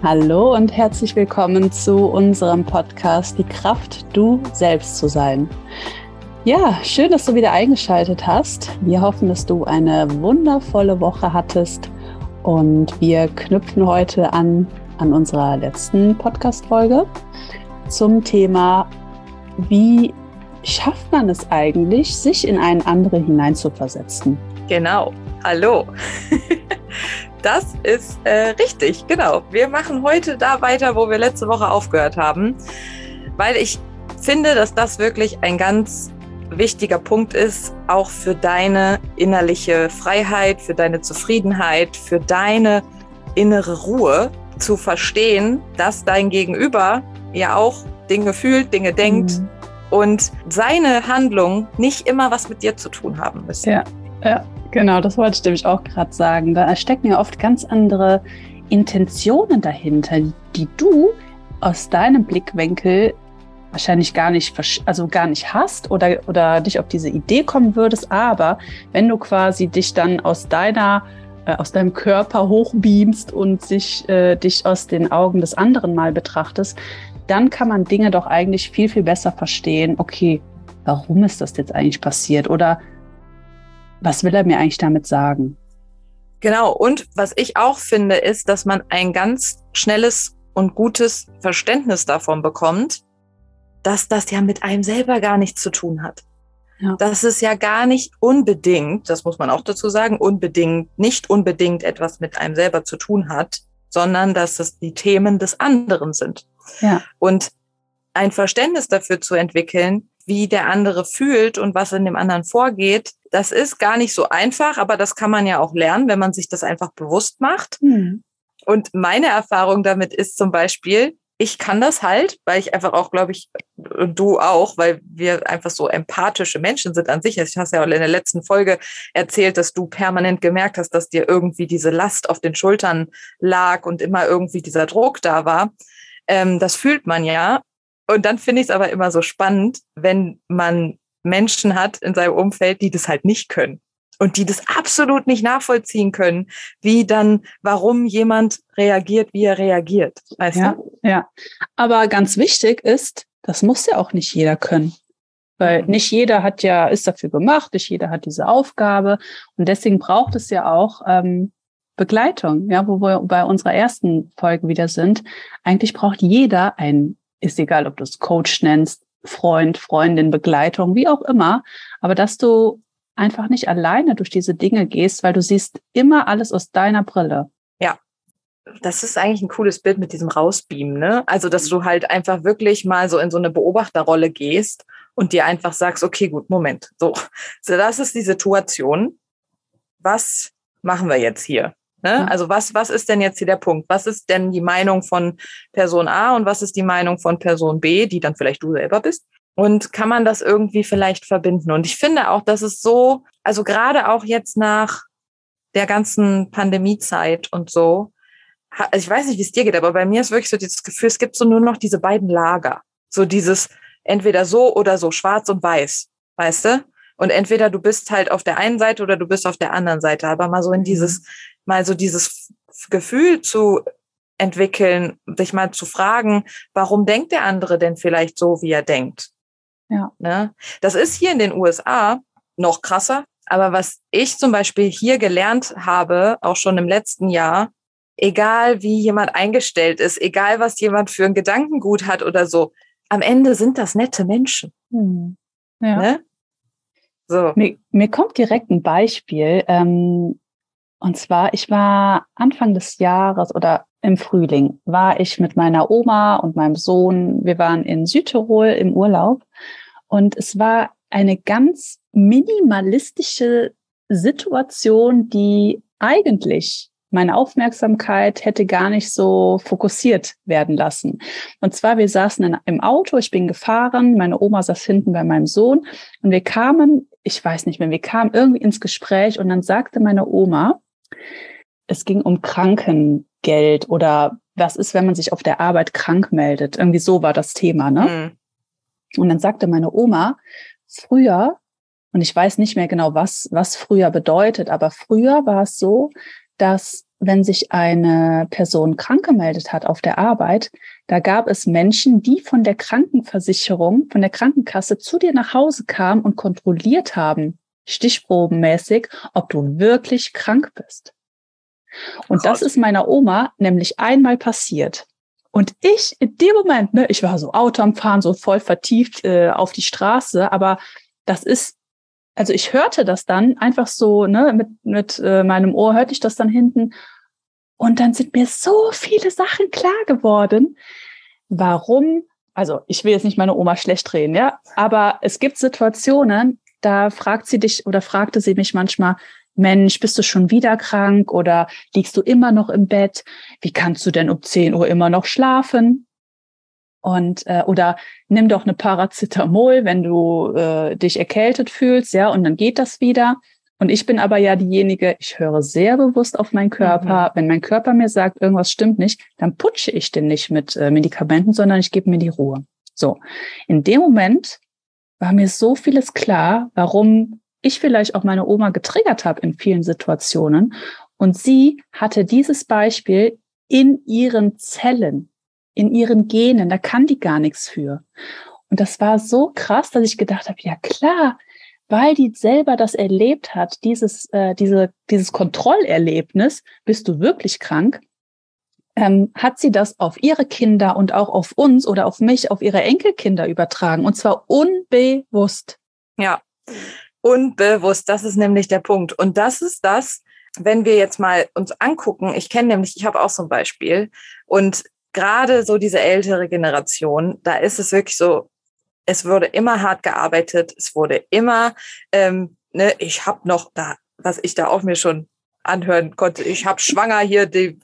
Hallo und herzlich willkommen zu unserem Podcast Die Kraft, du selbst zu sein. Ja, schön, dass du wieder eingeschaltet hast. Wir hoffen, dass du eine wundervolle Woche hattest und wir knüpfen heute an an unserer letzten Podcast-Folge zum Thema, wie schafft man es eigentlich, sich in einen anderen hineinzuversetzen? Genau. Hallo. Das ist äh, richtig, genau. Wir machen heute da weiter, wo wir letzte Woche aufgehört haben, weil ich finde, dass das wirklich ein ganz wichtiger Punkt ist, auch für deine innerliche Freiheit, für deine Zufriedenheit, für deine innere Ruhe zu verstehen, dass dein Gegenüber ja auch Dinge fühlt, Dinge denkt mhm. und seine Handlung nicht immer was mit dir zu tun haben müssen. Ja, ja. Genau, das wollte ich nämlich auch gerade sagen. Da stecken ja oft ganz andere Intentionen dahinter, die du aus deinem Blickwinkel wahrscheinlich gar nicht, also gar nicht hast oder, oder dich auf diese Idee kommen würdest. Aber wenn du quasi dich dann aus deiner, äh, aus deinem Körper hochbeamst und sich, äh, dich aus den Augen des anderen mal betrachtest, dann kann man Dinge doch eigentlich viel, viel besser verstehen. Okay, warum ist das jetzt eigentlich passiert? Oder was will er mir eigentlich damit sagen? Genau, und was ich auch finde, ist, dass man ein ganz schnelles und gutes Verständnis davon bekommt, dass das ja mit einem selber gar nichts zu tun hat. Ja. Dass es ja gar nicht unbedingt, das muss man auch dazu sagen, unbedingt, nicht unbedingt etwas mit einem selber zu tun hat, sondern dass es die Themen des anderen sind. Ja. Und ein Verständnis dafür zu entwickeln, wie der andere fühlt und was in dem anderen vorgeht, das ist gar nicht so einfach, aber das kann man ja auch lernen, wenn man sich das einfach bewusst macht. Mhm. Und meine Erfahrung damit ist zum Beispiel, ich kann das halt, weil ich einfach auch, glaube ich, du auch, weil wir einfach so empathische Menschen sind an sich. Ich hast ja auch in der letzten Folge erzählt, dass du permanent gemerkt hast, dass dir irgendwie diese Last auf den Schultern lag und immer irgendwie dieser Druck da war. Ähm, das fühlt man ja. Und dann finde ich es aber immer so spannend, wenn man Menschen hat in seinem Umfeld, die das halt nicht können und die das absolut nicht nachvollziehen können, wie dann, warum jemand reagiert, wie er reagiert. Weißt ja, du? ja. Aber ganz wichtig ist, das muss ja auch nicht jeder können. Weil mhm. nicht jeder hat ja, ist dafür gemacht, nicht jeder hat diese Aufgabe. Und deswegen braucht es ja auch ähm, Begleitung, ja, wo wir bei unserer ersten Folge wieder sind. Eigentlich braucht jeder ein, ist egal, ob du es Coach nennst, Freund, Freundin, Begleitung, wie auch immer, aber dass du einfach nicht alleine durch diese Dinge gehst, weil du siehst immer alles aus deiner Brille. Ja. Das ist eigentlich ein cooles Bild mit diesem Rausbeamen, ne? Also, dass du halt einfach wirklich mal so in so eine Beobachterrolle gehst und dir einfach sagst, okay, gut, Moment, so, so das ist die Situation. Was machen wir jetzt hier? Ne? Mhm. Also was, was ist denn jetzt hier der Punkt? Was ist denn die Meinung von Person A und was ist die Meinung von Person B, die dann vielleicht du selber bist? Und kann man das irgendwie vielleicht verbinden? Und ich finde auch, dass es so, also gerade auch jetzt nach der ganzen Pandemiezeit und so, also ich weiß nicht, wie es dir geht, aber bei mir ist wirklich so dieses Gefühl, es gibt so nur noch diese beiden Lager. So dieses entweder so oder so, schwarz und weiß, weißt du? Und entweder du bist halt auf der einen Seite oder du bist auf der anderen Seite, aber mal so in dieses, mhm mal so dieses Gefühl zu entwickeln, sich mal zu fragen, warum denkt der andere denn vielleicht so, wie er denkt? Ja. Ne? Das ist hier in den USA noch krasser. Aber was ich zum Beispiel hier gelernt habe, auch schon im letzten Jahr, egal wie jemand eingestellt ist, egal was jemand für ein Gedankengut hat oder so, am Ende sind das nette Menschen. Hm. Ja. Ne? So. Mir, mir, kommt direkt ein Beispiel. Ähm, und zwar, ich war Anfang des Jahres oder im Frühling, war ich mit meiner Oma und meinem Sohn, wir waren in Südtirol im Urlaub und es war eine ganz minimalistische Situation, die eigentlich meine Aufmerksamkeit hätte gar nicht so fokussiert werden lassen. Und zwar, wir saßen in, im Auto, ich bin gefahren, meine Oma saß hinten bei meinem Sohn und wir kamen, ich weiß nicht mehr, wir kamen irgendwie ins Gespräch und dann sagte meine Oma, es ging um Krankengeld oder was ist, wenn man sich auf der Arbeit krank meldet. Irgendwie so war das Thema, ne? Mhm. Und dann sagte meine Oma, früher, und ich weiß nicht mehr genau, was, was früher bedeutet, aber früher war es so, dass wenn sich eine Person krank gemeldet hat auf der Arbeit, da gab es Menschen, die von der Krankenversicherung, von der Krankenkasse zu dir nach Hause kamen und kontrolliert haben, stichprobenmäßig, ob du wirklich krank bist. Und das ist meiner Oma nämlich einmal passiert. Und ich in dem Moment, ne, ich war so Auto am Fahren, so voll vertieft äh, auf die Straße, aber das ist, also ich hörte das dann einfach so, ne, mit, mit äh, meinem Ohr hörte ich das dann hinten. Und dann sind mir so viele Sachen klar geworden, warum, also ich will jetzt nicht meine Oma schlecht reden, ja, aber es gibt Situationen, da fragt sie dich oder fragte sie mich manchmal, Mensch, bist du schon wieder krank oder liegst du immer noch im Bett? Wie kannst du denn um 10 Uhr immer noch schlafen? Und äh, oder nimm doch eine Paracetamol, wenn du äh, dich erkältet fühlst, ja, und dann geht das wieder. Und ich bin aber ja diejenige, ich höre sehr bewusst auf meinen Körper. Mhm. Wenn mein Körper mir sagt, irgendwas stimmt nicht, dann putsche ich den nicht mit äh, Medikamenten, sondern ich gebe mir die Ruhe. So, in dem Moment war mir so vieles klar, warum ich vielleicht auch meine Oma getriggert habe in vielen Situationen. Und sie hatte dieses Beispiel in ihren Zellen, in ihren Genen. Da kann die gar nichts für. Und das war so krass, dass ich gedacht habe, ja klar, weil die selber das erlebt hat, dieses, äh, diese, dieses Kontrollerlebnis, bist du wirklich krank, ähm, hat sie das auf ihre Kinder und auch auf uns oder auf mich, auf ihre Enkelkinder übertragen. Und zwar unbewusst. Ja, unbewusst. Das ist nämlich der Punkt. Und das ist das, wenn wir jetzt mal uns angucken. Ich kenne nämlich, ich habe auch so ein Beispiel. Und gerade so diese ältere Generation, da ist es wirklich so, es wurde immer hart gearbeitet, es wurde immer, ähm, ne, ich habe noch da, was ich da auf mir schon anhören konnte. Ich habe schwanger hier die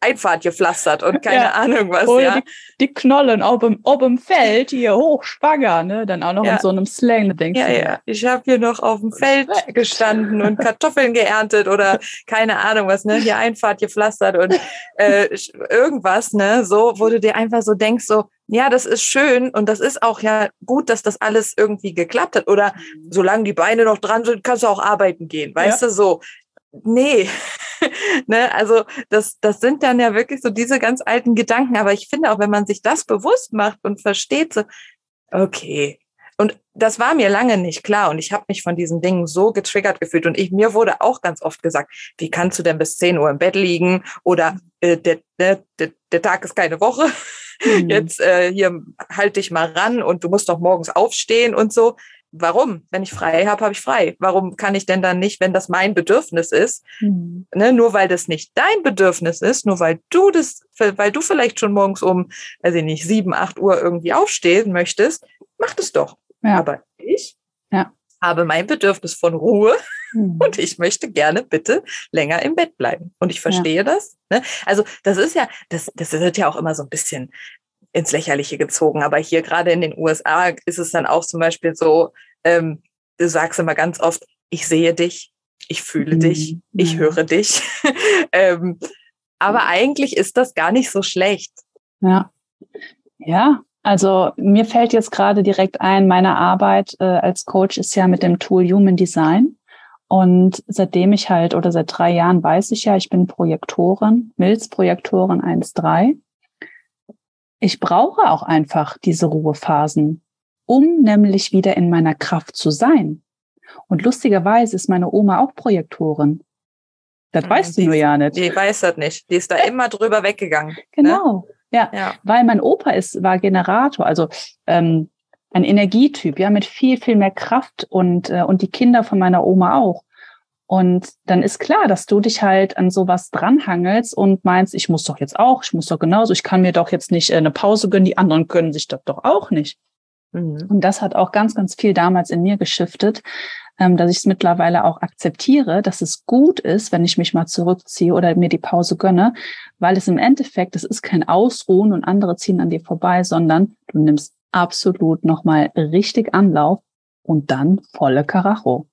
Einfahrt gepflastert und keine ja. Ahnung was. Oder ja. die, die Knollen ob im, ob im Feld hier hochschwanger, ne? Dann auch noch ja. in so einem Slang, denkst ja, du. Ja, ich habe hier noch auf dem Feld gestanden und Kartoffeln geerntet oder keine Ahnung was, ne? Hier Einfahrt gepflastert und äh, irgendwas, ne? So, wo du dir einfach so denkst, so, ja, das ist schön und das ist auch ja gut, dass das alles irgendwie geklappt hat. Oder mhm. solange die Beine noch dran sind, kannst du auch arbeiten gehen. Weißt ja. du, so nee, ne, also das, das sind dann ja wirklich so diese ganz alten Gedanken. Aber ich finde auch, wenn man sich das bewusst macht und versteht, so, okay. Und das war mir lange nicht klar und ich habe mich von diesen Dingen so getriggert gefühlt und ich mir wurde auch ganz oft gesagt, wie kannst du denn bis 10 Uhr im Bett liegen oder äh, der, der, der, der Tag ist keine Woche, mhm. jetzt äh, hier halt dich mal ran und du musst doch morgens aufstehen und so warum? Wenn ich frei habe, habe ich frei. Warum kann ich denn dann nicht, wenn das mein Bedürfnis ist, mhm. ne, nur weil das nicht dein Bedürfnis ist, nur weil du das, weil du vielleicht schon morgens um, weiß ich nicht, sieben, acht Uhr irgendwie aufstehen möchtest, mach das doch. Ja. Aber ich ja. habe mein Bedürfnis von Ruhe mhm. und ich möchte gerne bitte länger im Bett bleiben. Und ich verstehe ja. das. Ne? Also das ist ja, das, das wird ja auch immer so ein bisschen ins Lächerliche gezogen. Aber hier gerade in den USA ist es dann auch zum Beispiel so, ähm, du sagst immer ganz oft, ich sehe dich, ich fühle mhm. dich, ich höre dich. ähm, aber eigentlich ist das gar nicht so schlecht. Ja. Ja, also mir fällt jetzt gerade direkt ein, meine Arbeit äh, als Coach ist ja mit dem Tool Human Design. Und seitdem ich halt, oder seit drei Jahren weiß ich ja, ich bin Projektorin, Milz-Projektorin 1.3 ich brauche auch einfach diese Ruhephasen, um nämlich wieder in meiner Kraft zu sein. Und lustigerweise ist meine Oma auch Projektorin. Das ja, weißt du nur ja nicht. Die weiß das nicht. Die ist da immer drüber weggegangen. Ne? Genau. Ne? Ja. ja. Weil mein Opa ist, war Generator, also ähm, ein Energietyp, ja, mit viel, viel mehr Kraft und, äh, und die Kinder von meiner Oma auch. Und dann ist klar, dass du dich halt an sowas dranhangelst und meinst, ich muss doch jetzt auch, ich muss doch genauso, ich kann mir doch jetzt nicht äh, eine Pause gönnen, die anderen können sich das doch auch nicht. Mhm. Und das hat auch ganz, ganz viel damals in mir geschiftet, ähm, dass ich es mittlerweile auch akzeptiere, dass es gut ist, wenn ich mich mal zurückziehe oder mir die Pause gönne, weil es im Endeffekt, es ist kein Ausruhen und andere ziehen an dir vorbei, sondern du nimmst absolut nochmal richtig Anlauf und dann volle Karacho.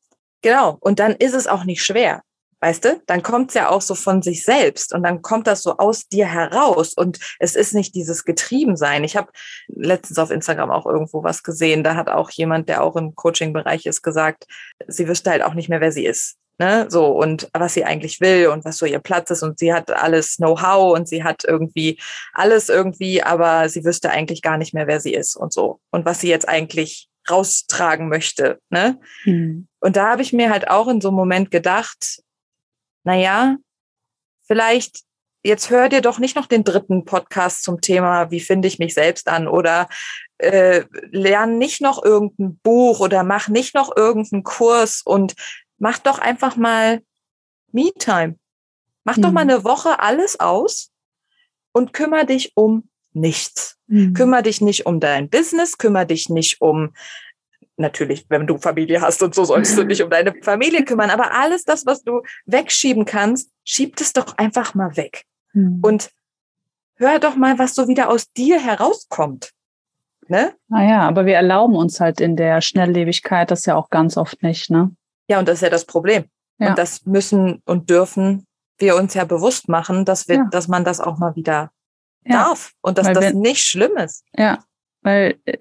Genau. Und dann ist es auch nicht schwer. Weißt du, dann kommt es ja auch so von sich selbst und dann kommt das so aus dir heraus und es ist nicht dieses Getriebensein. Ich habe letztens auf Instagram auch irgendwo was gesehen, da hat auch jemand, der auch im Coaching-Bereich ist, gesagt, sie wüsste halt auch nicht mehr, wer sie ist. ne, so und was sie eigentlich will und was so ihr Platz ist und sie hat alles Know-how und sie hat irgendwie alles irgendwie, aber sie wüsste eigentlich gar nicht mehr, wer sie ist und so und was sie jetzt eigentlich raustragen möchte, ne? Mhm. Und da habe ich mir halt auch in so einem Moment gedacht, na ja, vielleicht jetzt hör dir doch nicht noch den dritten Podcast zum Thema, wie finde ich mich selbst an oder äh, lern nicht noch irgendein Buch oder mach nicht noch irgendeinen Kurs und mach doch einfach mal Me-Time. Mach mhm. doch mal mhm. eine Woche alles aus und kümmere dich um nichts. Mhm. Kümmere dich nicht um dein Business, kümmere dich nicht um natürlich, wenn du Familie hast und so, sollst du dich um deine Familie kümmern. Aber alles das, was du wegschieben kannst, schieb es doch einfach mal weg. Mhm. Und hör doch mal, was so wieder aus dir herauskommt. Ne? Naja, aber wir erlauben uns halt in der Schnelllebigkeit das ja auch ganz oft nicht, ne? Ja, und das ist ja das Problem. Ja. Und das müssen und dürfen wir uns ja bewusst machen, dass wir, ja. dass man das auch mal wieder ja. darf und dass weil das nicht schlimm ist. Ja, weil äh,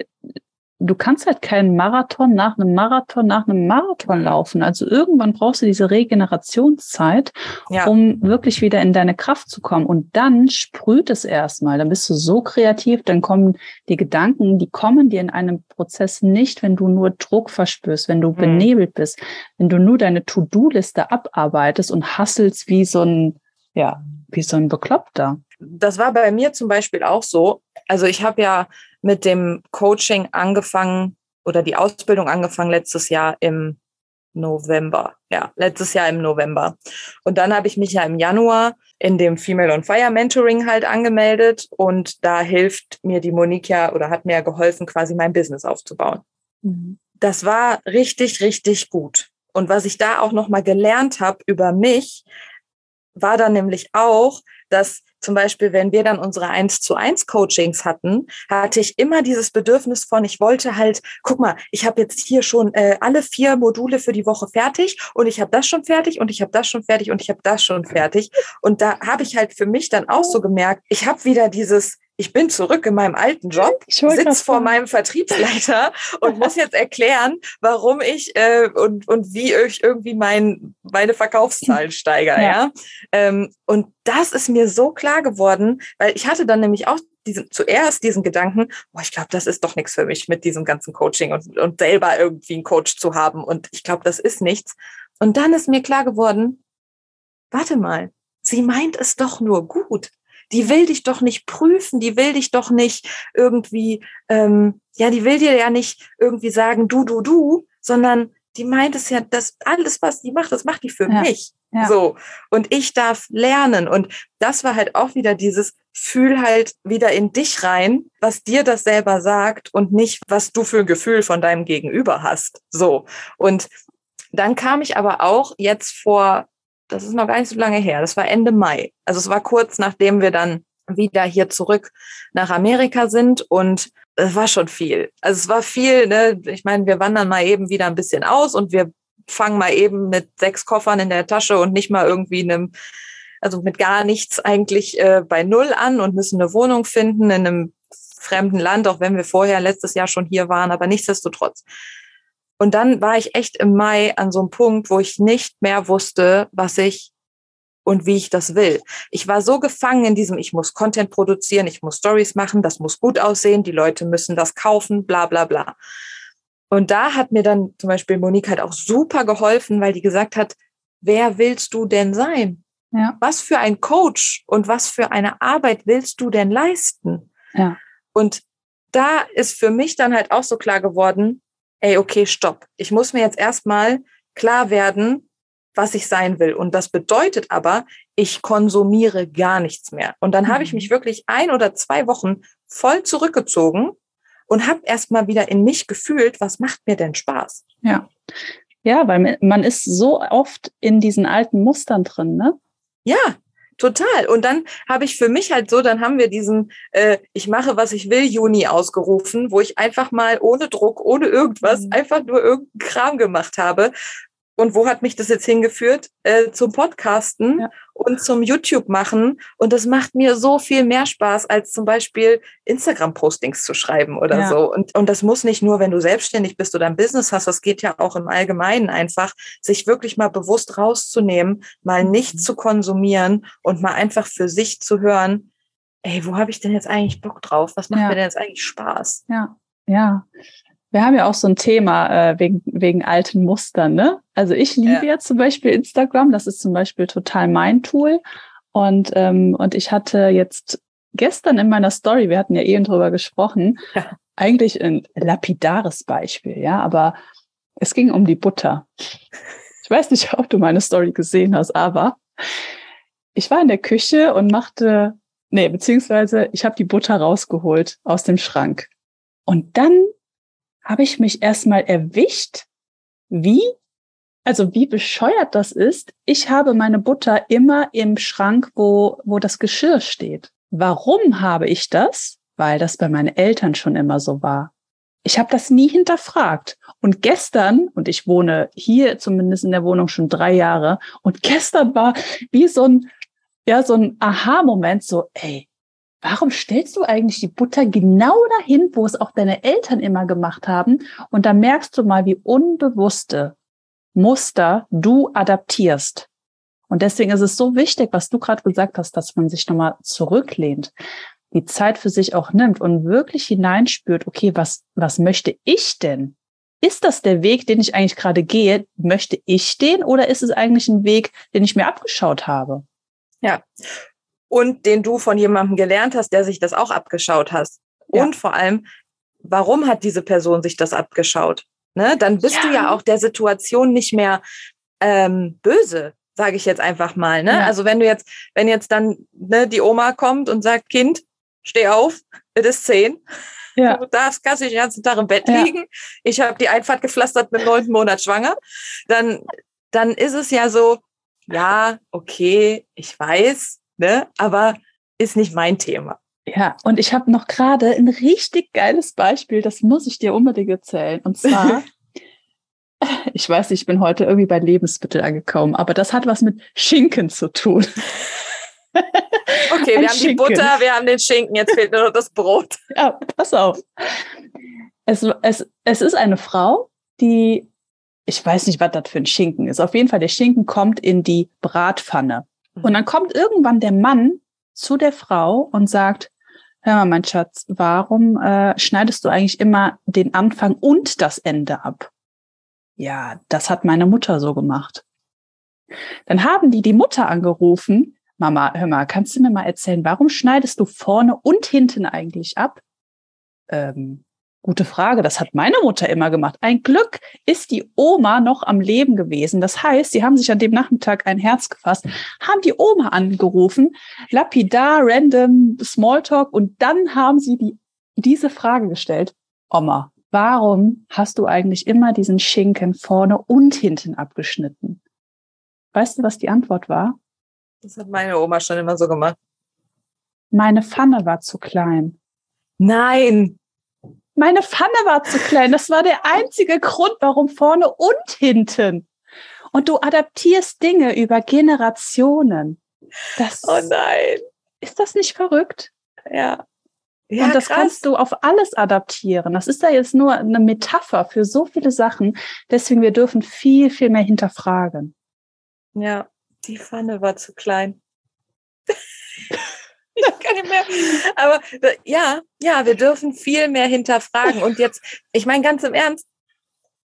du kannst halt keinen Marathon nach einem Marathon nach einem Marathon laufen. Also irgendwann brauchst du diese Regenerationszeit, ja. um wirklich wieder in deine Kraft zu kommen. Und dann sprüht es erstmal. Dann bist du so kreativ, dann kommen die Gedanken, die kommen dir in einem Prozess nicht, wenn du nur Druck verspürst, wenn du mhm. benebelt bist, wenn du nur deine To-Do-Liste abarbeitest und hasselst wie so ein, ja, wie so ein Bekloppter. Das war bei mir zum Beispiel auch so. Also ich habe ja mit dem Coaching angefangen oder die Ausbildung angefangen letztes Jahr im November. Ja, letztes Jahr im November. Und dann habe ich mich ja im Januar in dem Female on Fire Mentoring halt angemeldet und da hilft mir die Monique ja oder hat mir ja geholfen, quasi mein Business aufzubauen. Mhm. Das war richtig, richtig gut. Und was ich da auch nochmal gelernt habe über mich, war dann nämlich auch, dass zum Beispiel, wenn wir dann unsere 1 zu 1 Coachings hatten, hatte ich immer dieses Bedürfnis von, ich wollte halt, guck mal, ich habe jetzt hier schon äh, alle vier Module für die Woche fertig und ich habe das schon fertig und ich habe das schon fertig und ich habe das schon fertig. Und da habe ich halt für mich dann auch so gemerkt, ich habe wieder dieses, ich bin zurück in meinem alten Job, sitze vor meinem Vertriebsleiter und muss jetzt erklären, warum ich äh, und, und wie ich irgendwie mein, meine Verkaufszahlen steigere. Ja. ja? Ähm, und das ist mir so klar geworden, weil ich hatte dann nämlich auch diesen, zuerst diesen Gedanken, boah, ich glaube, das ist doch nichts für mich mit diesem ganzen Coaching und, und selber irgendwie einen Coach zu haben. Und ich glaube, das ist nichts. Und dann ist mir klar geworden, warte mal, sie meint es doch nur gut die will dich doch nicht prüfen, die will dich doch nicht irgendwie, ähm, ja, die will dir ja nicht irgendwie sagen, du, du, du, sondern die meint es ja, dass alles, was die macht, das macht die für ja. mich. Ja. So. Und ich darf lernen. Und das war halt auch wieder dieses, fühl halt wieder in dich rein, was dir das selber sagt und nicht, was du für ein Gefühl von deinem Gegenüber hast. So. Und dann kam ich aber auch jetzt vor das ist noch gar nicht so lange her, das war Ende Mai. Also es war kurz nachdem wir dann wieder hier zurück nach Amerika sind und es war schon viel. Also es war viel, ne? ich meine, wir wandern mal eben wieder ein bisschen aus und wir fangen mal eben mit sechs Koffern in der Tasche und nicht mal irgendwie einem, also mit gar nichts eigentlich äh, bei Null an und müssen eine Wohnung finden in einem fremden Land, auch wenn wir vorher letztes Jahr schon hier waren, aber nichtsdestotrotz. Und dann war ich echt im Mai an so einem Punkt, wo ich nicht mehr wusste, was ich und wie ich das will. Ich war so gefangen in diesem, ich muss Content produzieren, ich muss Stories machen, das muss gut aussehen, die Leute müssen das kaufen, bla bla bla. Und da hat mir dann zum Beispiel Monique halt auch super geholfen, weil die gesagt hat, wer willst du denn sein? Ja. Was für ein Coach und was für eine Arbeit willst du denn leisten? Ja. Und da ist für mich dann halt auch so klar geworden, ey, okay, stopp. Ich muss mir jetzt erstmal klar werden, was ich sein will. Und das bedeutet aber, ich konsumiere gar nichts mehr. Und dann mhm. habe ich mich mhm. wirklich ein oder zwei Wochen voll zurückgezogen und habe erstmal wieder in mich gefühlt, was macht mir denn Spaß? Ja. Ja, weil man ist so oft in diesen alten Mustern drin, ne? Ja, Total. Und dann habe ich für mich halt so, dann haben wir diesen äh, Ich mache, was ich will, Juni ausgerufen, wo ich einfach mal ohne Druck, ohne irgendwas, mhm. einfach nur irgendeinen Kram gemacht habe. Und wo hat mich das jetzt hingeführt? Äh, zum Podcasten ja. und zum YouTube machen. Und das macht mir so viel mehr Spaß, als zum Beispiel Instagram-Postings zu schreiben oder ja. so. Und, und das muss nicht nur, wenn du selbstständig bist oder ein Business hast, das geht ja auch im Allgemeinen einfach, sich wirklich mal bewusst rauszunehmen, mal nicht mhm. zu konsumieren und mal einfach für sich zu hören, ey, wo habe ich denn jetzt eigentlich Bock drauf? Was macht ja. mir denn jetzt eigentlich Spaß? Ja, ja. Wir haben ja auch so ein Thema äh, wegen, wegen alten Mustern, ne? Also ich liebe ja. jetzt zum Beispiel Instagram, das ist zum Beispiel total mein Tool. Und, ähm, und ich hatte jetzt gestern in meiner Story, wir hatten ja eben drüber gesprochen, ja. eigentlich ein lapidares Beispiel, ja, aber es ging um die Butter. Ich weiß nicht, ob du meine Story gesehen hast, aber ich war in der Küche und machte, nee, beziehungsweise ich habe die Butter rausgeholt aus dem Schrank. Und dann habe ich mich erstmal erwischt, wie, also wie bescheuert das ist. Ich habe meine Butter immer im Schrank, wo, wo das Geschirr steht. Warum habe ich das? Weil das bei meinen Eltern schon immer so war. Ich habe das nie hinterfragt. Und gestern, und ich wohne hier zumindest in der Wohnung schon drei Jahre, und gestern war wie so ein, ja, so ein Aha-Moment, so, ey, warum stellst du eigentlich die Butter genau dahin, wo es auch deine Eltern immer gemacht haben? Und da merkst du mal, wie unbewusste Muster du adaptierst. Und deswegen ist es so wichtig, was du gerade gesagt hast, dass man sich nochmal zurücklehnt, die Zeit für sich auch nimmt und wirklich hineinspürt, okay, was, was möchte ich denn? Ist das der Weg, den ich eigentlich gerade gehe? Möchte ich den oder ist es eigentlich ein Weg, den ich mir abgeschaut habe? Ja, und den du von jemandem gelernt hast, der sich das auch abgeschaut hast. Ja. Und vor allem, warum hat diese Person sich das abgeschaut? Ne? Dann bist ja. du ja auch der Situation nicht mehr ähm, böse, sage ich jetzt einfach mal. Ne? Ja. Also wenn du jetzt, wenn jetzt dann ne, die Oma kommt und sagt, Kind, steh auf, es ist zehn. Ja. Du darfst kannst dich den ganzen Tag im Bett liegen. Ich habe die Einfahrt gepflastert mit neunten Monat schwanger. Dann, dann ist es ja so, ja, okay, ich weiß, ne? aber ist nicht mein Thema. Ja, und ich habe noch gerade ein richtig geiles Beispiel, das muss ich dir unbedingt erzählen. Und zwar, ich weiß, ich bin heute irgendwie bei Lebensmittel angekommen, aber das hat was mit Schinken zu tun. Okay, wir haben Schinken. die Butter, wir haben den Schinken, jetzt fehlt nur noch das Brot. Ja, pass auf. Es, es, es ist eine Frau, die, ich weiß nicht, was das für ein Schinken ist. Auf jeden Fall, der Schinken kommt in die Bratpfanne. Und mhm. dann kommt irgendwann der Mann zu der Frau und sagt, hör mal, mein Schatz, warum äh, schneidest du eigentlich immer den Anfang und das Ende ab? Ja, das hat meine Mutter so gemacht. Dann haben die die Mutter angerufen. Mama, hör mal, kannst du mir mal erzählen, warum schneidest du vorne und hinten eigentlich ab? Ähm, Gute Frage. Das hat meine Mutter immer gemacht. Ein Glück ist die Oma noch am Leben gewesen. Das heißt, sie haben sich an dem Nachmittag ein Herz gefasst, haben die Oma angerufen, lapidar, random, Smalltalk und dann haben sie die, diese Frage gestellt. Oma, warum hast du eigentlich immer diesen Schinken vorne und hinten abgeschnitten? Weißt du, was die Antwort war? Das hat meine Oma schon immer so gemacht. Meine Pfanne war zu klein. Nein, meine Pfanne war zu klein. Das war der einzige Grund, warum vorne und hinten. Und du adaptierst Dinge über Generationen. Das, oh nein. Ist das nicht verrückt? Ja. ja und das krass. kannst du auf alles adaptieren. Das ist ja jetzt nur eine Metapher für so viele Sachen. Deswegen, wir dürfen viel, viel mehr hinterfragen. Ja, die Pfanne war zu klein. nicht mehr. Aber ja, ja, wir dürfen viel mehr hinterfragen. Und jetzt, ich meine ganz im Ernst,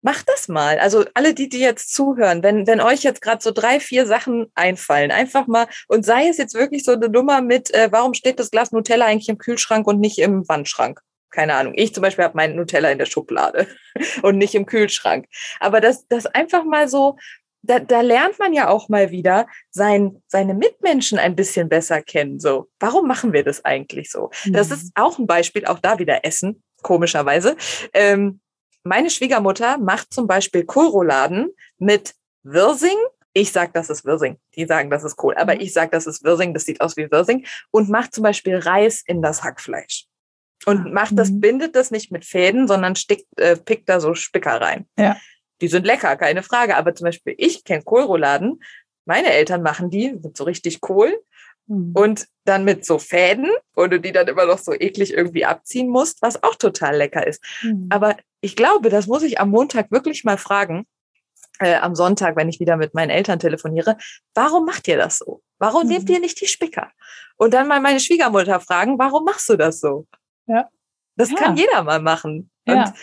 macht das mal. Also alle, die, die jetzt zuhören, wenn, wenn euch jetzt gerade so drei, vier Sachen einfallen, einfach mal, und sei es jetzt wirklich so eine Nummer mit, äh, warum steht das Glas Nutella eigentlich im Kühlschrank und nicht im Wandschrank? Keine Ahnung. Ich zum Beispiel habe meinen Nutella in der Schublade und nicht im Kühlschrank. Aber das, das einfach mal so da, da lernt man ja auch mal wieder sein, seine Mitmenschen ein bisschen besser kennen. So, warum machen wir das eigentlich so? Mhm. Das ist auch ein Beispiel, auch da wieder Essen, komischerweise. Ähm, meine Schwiegermutter macht zum Beispiel Kohlrouladen mit Wirsing. Ich sag, das ist Wirsing. Die sagen, das ist Kohl. Aber mhm. ich sag, das ist Wirsing. Das sieht aus wie Wirsing. Und macht zum Beispiel Reis in das Hackfleisch. Und ah, macht das, mhm. bindet das nicht mit Fäden, sondern stickt, äh, pickt da so Spicker rein. Ja. Die sind lecker, keine Frage. Aber zum Beispiel, ich kenne Kohlrouladen. Meine Eltern machen die mit so richtig Kohl mhm. und dann mit so Fäden, wo du die dann immer noch so eklig irgendwie abziehen musst, was auch total lecker ist. Mhm. Aber ich glaube, das muss ich am Montag wirklich mal fragen, äh, am Sonntag, wenn ich wieder mit meinen Eltern telefoniere, warum macht ihr das so? Warum mhm. nehmt ihr nicht die Spicker? Und dann mal meine Schwiegermutter fragen, warum machst du das so? Ja. Das ja. kann jeder mal machen. Ja. Und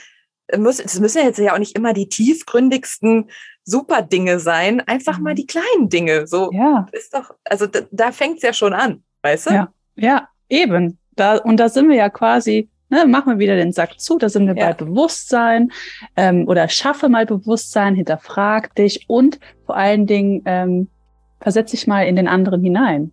es müssen jetzt ja auch nicht immer die tiefgründigsten super Dinge sein, einfach mhm. mal die kleinen Dinge. So ja. ist doch, also da, da fängt es ja schon an, weißt du? Ja, ja eben. Da, und da sind wir ja quasi Ne, machen wir wieder den Sack zu, da sind wir ja. bei Bewusstsein ähm, oder schaffe mal Bewusstsein, hinterfrag dich und vor allen Dingen ähm, versetz dich mal in den anderen hinein.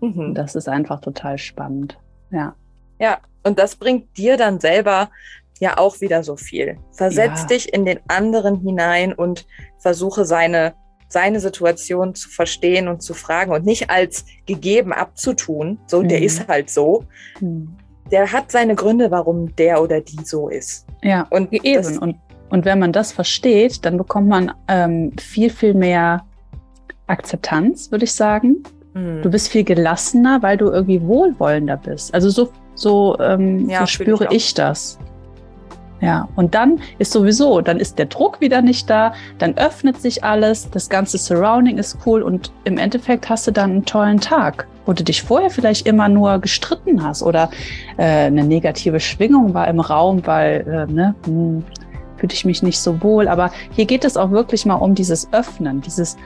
Mhm. Das ist einfach total spannend. Ja. Ja, und das bringt dir dann selber ja auch wieder so viel. Versetz ja. dich in den anderen hinein und versuche seine, seine Situation zu verstehen und zu fragen und nicht als gegeben abzutun. So, mhm. der ist halt so. Mhm der hat seine Gründe, warum der oder die so ist. Ja, und eben. Und, und wenn man das versteht, dann bekommt man ähm, viel, viel mehr Akzeptanz, würde ich sagen. Mhm. Du bist viel gelassener, weil du irgendwie wohlwollender bist. Also so, so, ähm, ja, so spüre ich, ich das. Ja, und dann ist sowieso, dann ist der Druck wieder nicht da, dann öffnet sich alles, das ganze Surrounding ist cool und im Endeffekt hast du dann einen tollen Tag, wo du dich vorher vielleicht immer nur gestritten hast oder äh, eine negative Schwingung war im Raum, weil, äh, ne, hm, fühlte ich mich nicht so wohl. Aber hier geht es auch wirklich mal um dieses Öffnen, dieses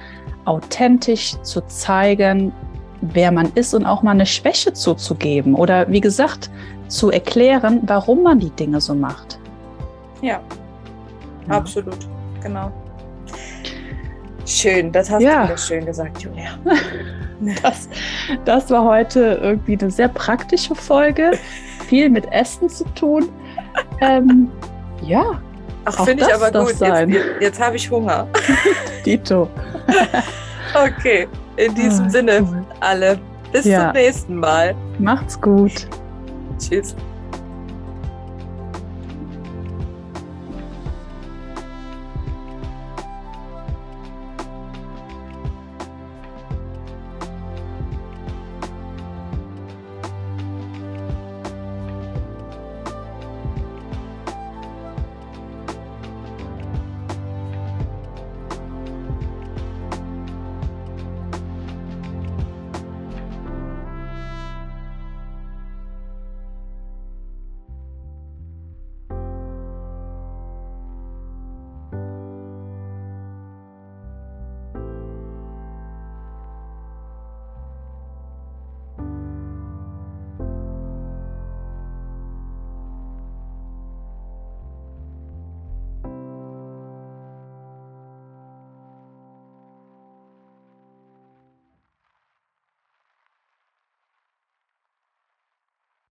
authentisch zu zeigen, wer man ist und auch mal eine Schwäche zuzugeben oder wie gesagt, zu erklären, warum man die Dinge so macht. Ja, ja. absolut, genau. Schön, das hast ja. du schön gesagt, Julia. Das, das war heute irgendwie eine sehr praktische Folge. Viel mit Essen zu tun. Ähm, ja. Ach, finde ich aber gut. Jetzt, jetzt, jetzt habe ich Hunger. Dito. okay, in diesem ah, Sinne, alle. Bis ja. zum nächsten Mal. Macht's gut. Tschüss.